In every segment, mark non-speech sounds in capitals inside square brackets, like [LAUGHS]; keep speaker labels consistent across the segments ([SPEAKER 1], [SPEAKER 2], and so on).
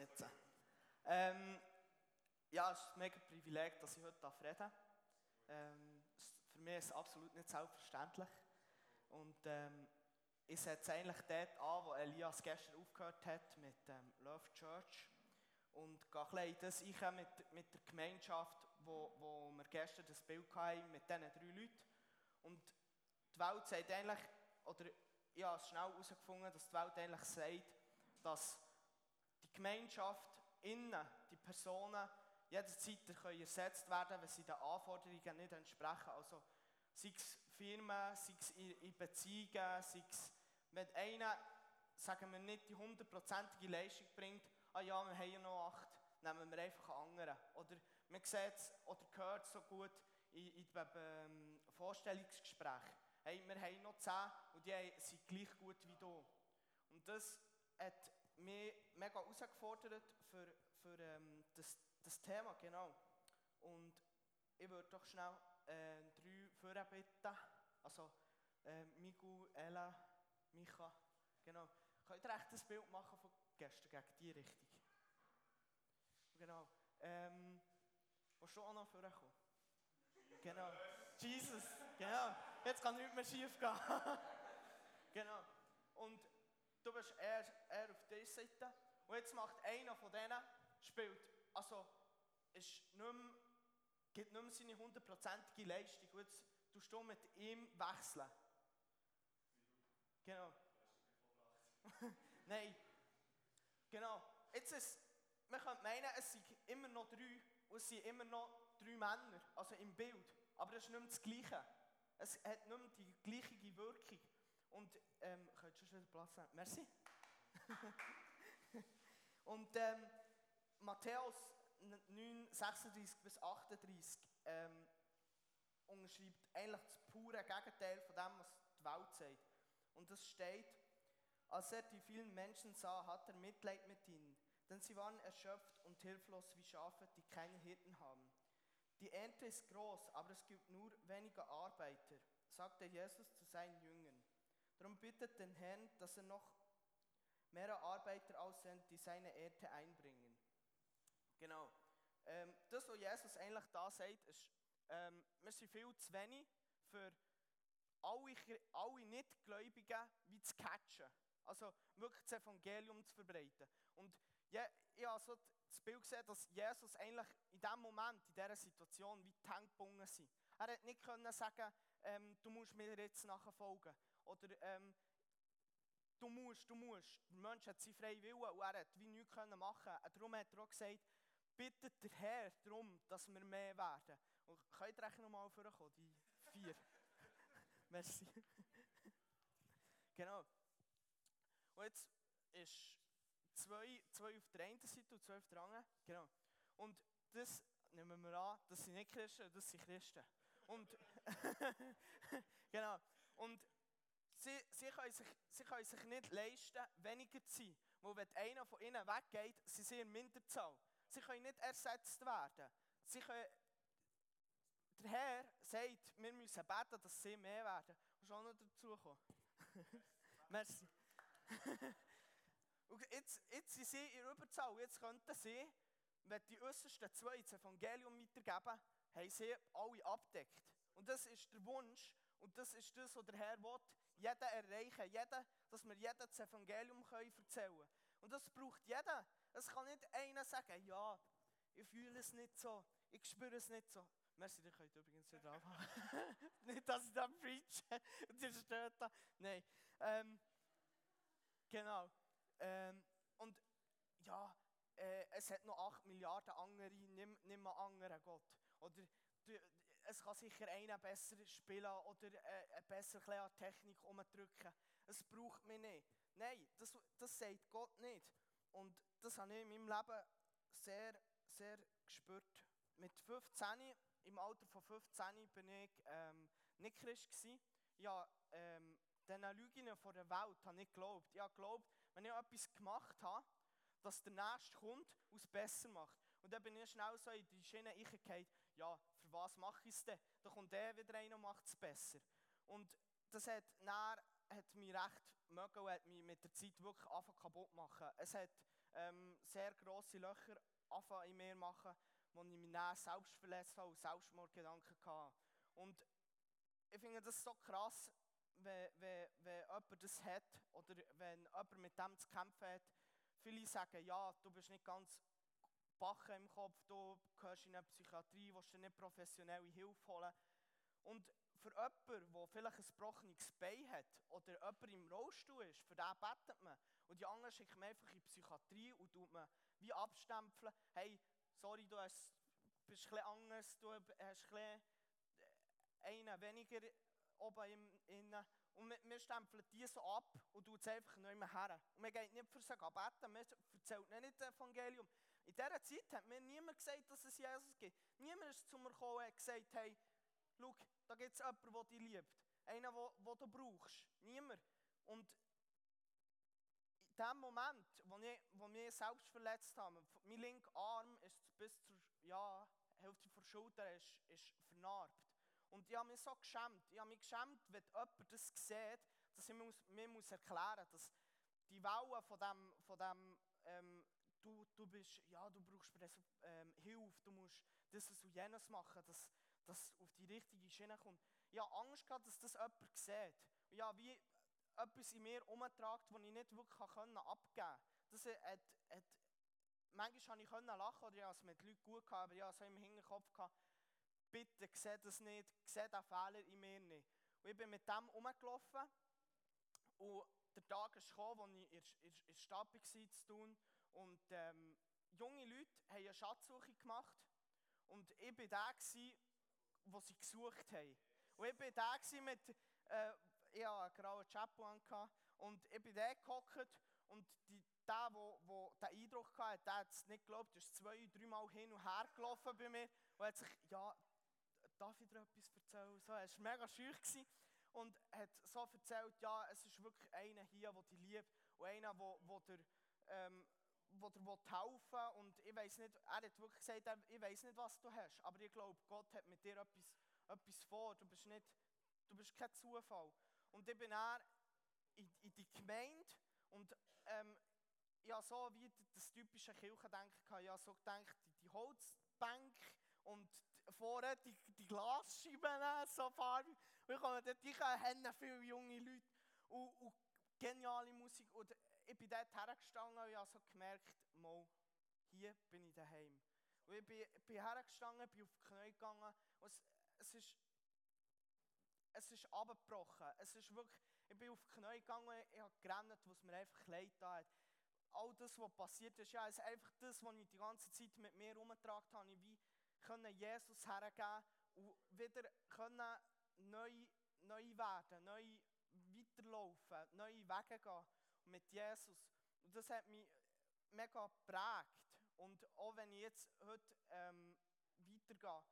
[SPEAKER 1] Jetzt. Ähm, ja, es ist ein mega Privileg, dass ich heute reden darf. Ähm, für mich ist es absolut nicht selbstverständlich. Und ähm, ich setze eigentlich dort an, wo Elias gestern aufgehört hat mit ähm, Love Church. Und gehe ein das ein mit, mit der Gemeinschaft, wo, wo wir gestern das Bild hatten, mit diesen drei Leuten. Und die Welt sagt eigentlich, oder ich habe schnell herausgefunden, dass die Welt eigentlich sagt, dass Gemeinschaft innen, die Personen, jederzeit können ersetzt werden, wenn sie den Anforderungen nicht entsprechen. Also sei es Firmen, sei es in Beziehungen, sei es, wenn einer, sagen wir nicht, die hundertprozentige Leistung bringt, ah ja, wir haben ja noch acht, nehmen wir einfach einen anderen. Oder man sieht es oder hört es so gut in, in dem ähm, Vorstellungsgespräch. Hey, wir haben noch zehn und die sind gleich gut wie du. Und das hat mich mega herausgefordert für, für ähm, das, das Thema, genau. Und ich würde doch schnell äh, drei Führer bitten. Also äh, Migu, Ella, Micha, genau. Könnt ihr echt das Bild machen von gestern gegen die Richtung? Genau. Ähm, willst du auch noch vorkommen? Genau. Jesus, genau. Jetzt kann nichts mehr schief gehen. [LAUGHS] genau. Und du bist eher, eher auf dieser Seite. Und jetzt macht einer von denen, spielt, also ist nicht mehr, gibt nicht mehr seine hundertprozentige Leistung. Und jetzt tust du mit ihm wechseln. Genau. [LAUGHS] Nein. Genau. Jetzt ist, man könnte meinen, es sind immer noch drei und es sind immer noch drei Männer, also im Bild. Aber das ist nicht mehr das Gleiche. Es hat nicht mehr die gleiche Wirkung. Und, ähm, könntest du schon Platz nehmen? Merci. [LAUGHS] und ähm, Matthäus 9, 36 bis 38 ähm, unterschreibt eigentlich das pure Gegenteil von dem, was die Welt sagt. Und das steht, als er die vielen Menschen sah, hat er Mitleid mit ihnen, denn sie waren erschöpft und hilflos wie Schafe, die keine Hirten haben. Die Ernte ist groß, aber es gibt nur wenige Arbeiter, sagte Jesus zu seinen Jüngern. Darum bittet den Herrn, dass er noch mehrere Arbeiter aussendet, die seine Ernte einbringen. Genau. Ähm, das, was Jesus eigentlich da sagt, ist, ähm, wir sind viel zu wenig für alle, alle Nichtgläubigen wie zu catchen. Also wirklich das Evangelium zu verbreiten. Und ja, ich habe so das Bild gesehen, dass Jesus eigentlich in diesem Moment, in dieser Situation, wie die Hände sind. Er hätte nicht können sagen, ähm, du musst mir jetzt nachfolgen. Oder ähm, du musst, du musst. Der Mensch hat seinen freien Willen und er hat wie nichts machen können. Darum hat er auch gesagt, bittet der Herr darum, dass wir mehr werden. Und könnt ihr noch mal vorkommen, die vier? [LAUGHS] Merci. [LAUGHS] genau. Und jetzt ist zwei, zwei auf der einen Seite und zwei auf der anderen. Genau. Und das nehmen wir an, das sind nicht Christen, das sind Christen. Und [LAUGHS] genau. Und sie, sie, können sich, sie können sich nicht leisten, weniger zu sein. Weil wenn einer von ihnen weggeht, sind sie in Minderzahl. Sie können nicht ersetzt werden. Sie können, der Herr sagt, wir müssen beten, dass sie mehr werden. Und schon noch dazu kommen. [LAUGHS] Merci. [LAUGHS] Und jetzt, jetzt sind sie in Überzahl. Jetzt könnten sie, wenn die äußersten zwei das Evangelium weitergeben, haben sie alle abdeckt. Und das ist der Wunsch und das ist das, was der Herr will. Jeden erreichen, jeden, dass wir jedem das Evangelium erzählen können. Und das braucht jeder. Es kann nicht einer sagen, ja, ich fühle es nicht so, ich spüre es nicht so. Merci, ihr könnt übrigens wieder anfangen. [LAUGHS] nicht, dass ich dann preache und ihr steht da. Nein. Ähm, genau. Ähm, und ja, äh, es hat noch 8 Milliarden andere, nimm, nimm mal anderen Gott. Oder es kann sicher einer besser spielen oder äh, besser an Technik umdrücken. Es braucht mich nicht. Nein, das, das sagt Gott nicht. Und das habe ich in meinem Leben sehr, sehr gespürt. Mit 15, im Alter von 15 bin ich ähm, nicht Christ gewesen. Ja, ähm, diesen Lügen von der Welt habe ich geglaubt. Ich habe geglaubt, wenn ich etwas gemacht habe, dass der Nächste kommt und es besser macht. Und dann bin ich schnell so in die Schiene reingefallen, ja, für was mache ich es denn? Da kommt der wieder rein und macht es besser. Und das hat dann hat mich recht mögen und hat mich mit der Zeit wirklich angefangen kaputt machen. Es hat ähm, sehr grosse Löcher angefangen in mir machen, wo ich mich dann selbst verletzt habe und Selbstmordgedanken hatte. Und ich finde das so krass, wenn, wenn, wenn jemand das hat oder wenn jemand mit dem zu kämpfen hat. Viele sagen, ja, du bist nicht ganz Bachen im Kopf, du gehörst in eine Psychiatrie, willst dir nicht professionelle Hilfe holen. Und für jemanden, der vielleicht ein gebrochenes Bein hat oder jemand im Rollstuhl ist, für den betet man. Und die anderen schicken man einfach in die Psychiatrie und tut man wie abstempeln, hey, sorry, du hast, bist ein bisschen anders, du hast bisschen einen weniger oben im, innen. Und wir, stempeln die so ab und tun es einfach nicht mehr her. Und wir gehen nicht für sie beten, wir erzählen nicht das Evangelium. In dieser Zeit hat mir niemand gesagt, dass es Jesus gibt. Niemand ist zu mir gekommen und gesagt, hey, schau, da gibt es jemanden, der dich liebt. Einen, den du brauchst. Niemand. Und in dem Moment, wo, ich, wo mich selbst verletzt haben, mein linker Arm ist bis zur ja, Hälfte der Schulter ist, ist vernarbt. Und ich habe mich so geschämt. Ich habe mich geschämt, wenn jemand das sieht, dass ich mir, mir muss erklären muss, dass die Wellen von dem, von dem ähm, du, du bist, ja, du brauchst ähm, Hilfe, du musst das und jenes machen, dass das auf die richtige Schiene kommt. Ich habe Angst gehabt, dass das jemand sieht. Und ja, wie etwas in mir umtragt, das ich nicht wirklich abgeben konnte. Das hat, hat, manchmal konnte ich lachen oder ich habe es mit Leuten gut gehabt, aber ich habe so im Hinterkopf gehabt, bitte seh das nicht, seh den Fehler in mir nicht. Und ich bin mit dem rumgelaufen und der Tag gekommen, wo ich in der Stadt war zu tun und ähm, junge Leute haben eine Schatzsuche gemacht und ich war der, wo sie gesucht haben. Und ich war der mit, äh, ich hatte einen grauen Chapeau an und ich bin der gehockt und die, der, wo den Eindruck hatte, der hat es nicht geglaubt, ist zwei, dreimal hin und her gelaufen bei mir und hat sich, ja, darf ich dir etwas erzählen? So, er war mega schüch und hat so erzählt, ja, es ist wirklich einer hier, der dich liebt und einer, der, der dir, ähm, wo dir helfen will. Und ich weiß nicht, er hat wirklich gesagt, ich weiß nicht, was du hast, aber ich glaube, Gott hat mit dir etwas, etwas vor. Du bist, nicht, du bist kein Zufall. Und ich bin dann in, in die Gemeinde und ähm, ich habe so wie das typische Kirchendenken. Ich habe so gedacht, die, die Holzbank und vorne die, die Glasscheiben so farbig. Und ich komme dort haben viele junge Leute und, und geniale Musik. Und ich bin dort hergestanden und habe so gemerkt, mal, hier bin ich daheim. Und ich bin, bin hergestanden, bin auf die Knie gegangen und es, es ist es ist abgebrochen. Es ist wirklich, ich bin auf die Knie gegangen, ich habe gerannt, was mir einfach leid hat. All das, was passiert ist, ja, ist einfach das, was ich die ganze Zeit mit mir herumgetragen habe. Wie können Jesus hergeben und wieder können neu, neu werden, neu weiterlaufen, neue Wege gehen mit Jesus. Und das hat mich mega geprägt. Und auch wenn ich jetzt heute ähm, weitergehe,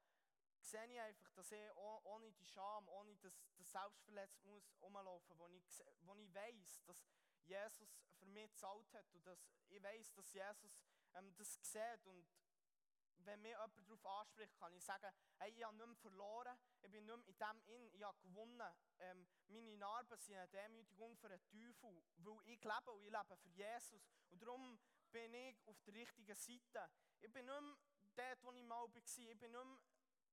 [SPEAKER 1] sehe ich einfach, dass ich ohne die Scham, ohne das, das muss rumlaufen, wo ich, wo ich weiss, dass Jesus für mich gezahlt hat und dass ich weiss, dass Jesus ähm, das sieht und wenn mir jemand darauf anspricht, kann ich sagen, hey, ich habe nicht mehr verloren, ich bin nicht mehr in dem in, ich habe gewonnen. Ähm, meine Narben sind eine Demütigung für den Teufel, weil ich lebe und ich lebe für Jesus. Und darum bin ich auf der richtigen Seite. Ich bin nicht mehr dort, wo ich mal war, ich bin nicht mehr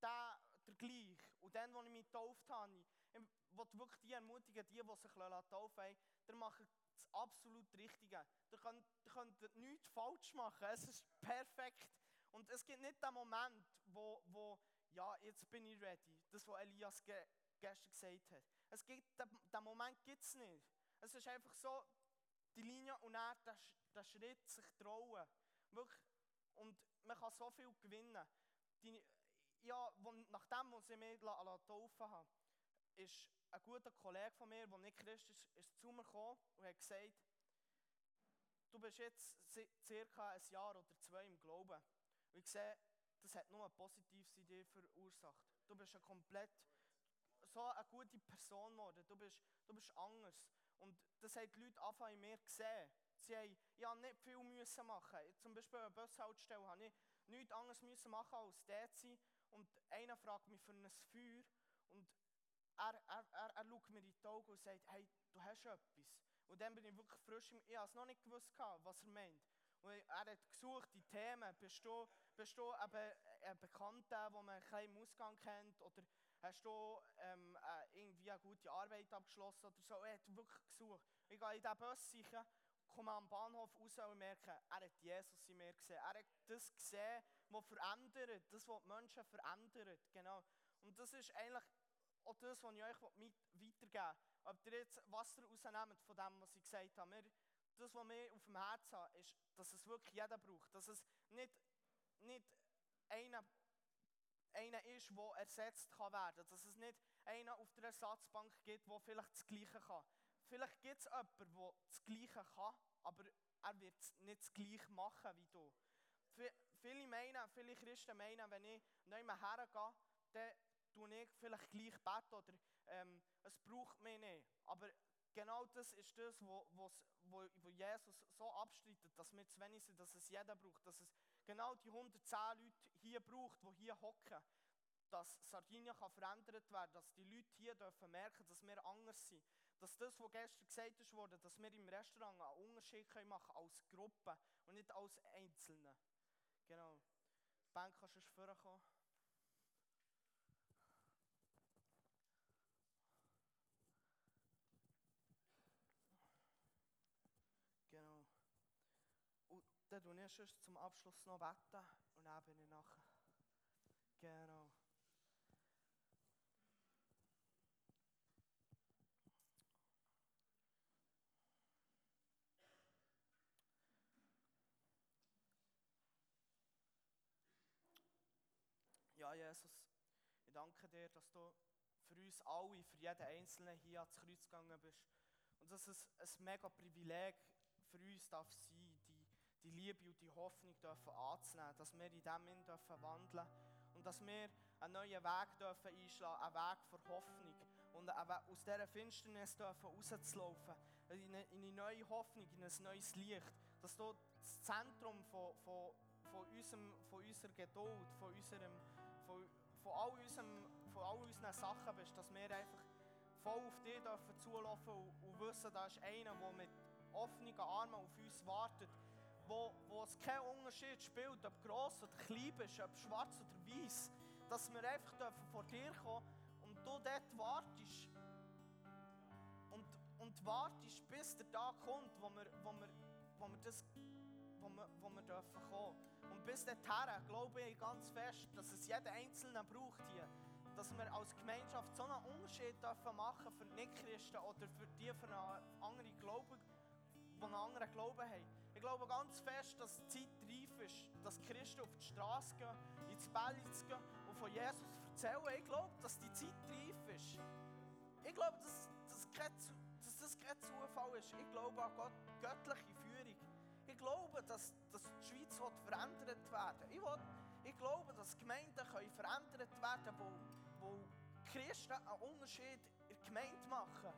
[SPEAKER 1] der, der gleich. Und dann, wo ich mich getauft habe, ich will wirklich die ermutigen, die, die sich taufen lassen, der macht das absolut Richtige. Ihr könnt, könnt nichts falsch machen. Es ist perfekt. Und es gibt nicht den Moment, wo, wo ja, jetzt bin ich ready. Das, was Elias ge gestern gesagt hat. Es gibt, den, den Moment gibt es nicht. Es ist einfach so, die Linie und dann der, der Schritt, sich trauen. Wirklich. Und man kann so viel gewinnen. Die, ja, wo, nachdem, als ich mich getauft habe, ist ein guter Kollege von mir, der nicht Christ ist, ist zu mir gekommen und hat gesagt, du bist jetzt circa ein Jahr oder zwei im Glauben. Und ich sehe, das hat nur ein positives Idee verursacht. Du bist eine komplett so eine gute Person geworden. Du bist, du bist anders. Und das haben die Leute einfach in mir gesehen. Sie haben, ich habe nicht viel müssen machen. Zum Beispiel an der Bushaltestelle habe ich nichts anderes müssen machen als dort sein. Und einer fragt mich für ein Feuer. Und er, er, er, er schaut mir in die Augen und sagt, hey, du hast etwas. Und dann bin ich wirklich frisch, ich habe es noch nicht gewusst, was er meint. Und er hat gesucht, die Themen, bist du, bist du eben ein Bekannter, den man ein im Ausgang kennt, oder hast du ähm, äh, irgendwie eine gute Arbeit abgeschlossen oder so. Er hat wirklich gesucht. Ich gehe in diesen Bus sicher, komme am Bahnhof raus und merke, er hat Jesus in mir gesehen. Er hat das gesehen, was verändert, das, was die Menschen verändert. Genau. Und das ist eigentlich auch das, was ich euch weitergeben will. Ob ihr jetzt was rausnehmt von dem, was ich gesagt habe. Wir, das, was wir auf dem Herzen haben, ist, dass es wirklich jeder braucht. Dass es nicht, nicht einer, einer ist, der ersetzt kann werden Dass es nicht einer auf der Ersatzbank gibt, der vielleicht das Gleiche kann. Vielleicht gibt es jemanden, der das Gleiche kann, aber er wird nicht das Gleiche machen wie du. Viele meinen, viele Christen meinen, wenn ich nicht mehr hergehe, dann tue ich vielleicht gleich beten oder ähm, es braucht mich nicht. Aber genau das ist das, wo, wo, wo Jesus so abstreitet, dass wir zu wenig sind, dass es jeder braucht, dass es genau die 110 Leute hier braucht, die hier hocken, dass Sardinien kann verändert werden, dass die Leute hier dürfen merken, dass wir anders sind, dass das, was gestern gesagt wurde, dass wir im Restaurant einen Unterschied machen können als Gruppe und nicht als Einzelne. Genau. Ben, kannst du vorkommen? Genau. Und tue ich zum Abschluss noch beten und dann bin ich nachher. Genau. Ja, Jesus, ich danke dir, dass du für uns alle, für jeden Einzelnen hier ans Kreuz gegangen bist. Und dass es ein mega Privileg für uns darf sein, die, Liebe und die Hoffnung dürfen anzunehmen, dass wir in dem Sinn dürfen wandeln und dass wir einen neuen Weg dürfen einschlagen, einen Weg für Hoffnung und aus dieser Finsternis dürfen rauszulaufen, in eine, in eine neue Hoffnung, in ein neues Licht, dass du das Zentrum von, von, von, unserem, von unserer Geduld, von unserem von, von, all unserem, von all unseren Sachen bist, dass wir einfach voll auf dich dürfen zulaufen und, und wissen, da ist einer, der mit offenen Armen auf uns wartet, wo, wo es keinen Unterschied spielt, ob gross oder klein bist, ob schwarz oder weiß, dass wir einfach dürfen vor dir kommen und du dort wartest und, und wartest, bis der Tag kommt, wo wir, wo wir, wo wir das wo wir, wo wir dürfen kommen. Und bis dahin glaube ich ganz fest, dass es jeder Einzelne braucht hier. Dass wir als Gemeinschaft so einen Unterschied dürfen machen für Nichtchristen oder für die, für andere Glauben, die einen anderen Glauben haben. Ich glaube ganz fest, dass die Zeit reif ist, dass Christen auf die Straße gehen, ins Bälle gehen und von Jesus erzählen. Ich glaube, dass die Zeit reif ist. Ich glaube, dass, dass, dass das kein Zufall ist. Ich glaube an Gott, göttliche ich glaube, dass, dass die Schweiz verändert werden ich, will, ich glaube, dass Gemeinden können verändert werden können, wo, wo Christen einen Unterschied in der Gemeinde machen.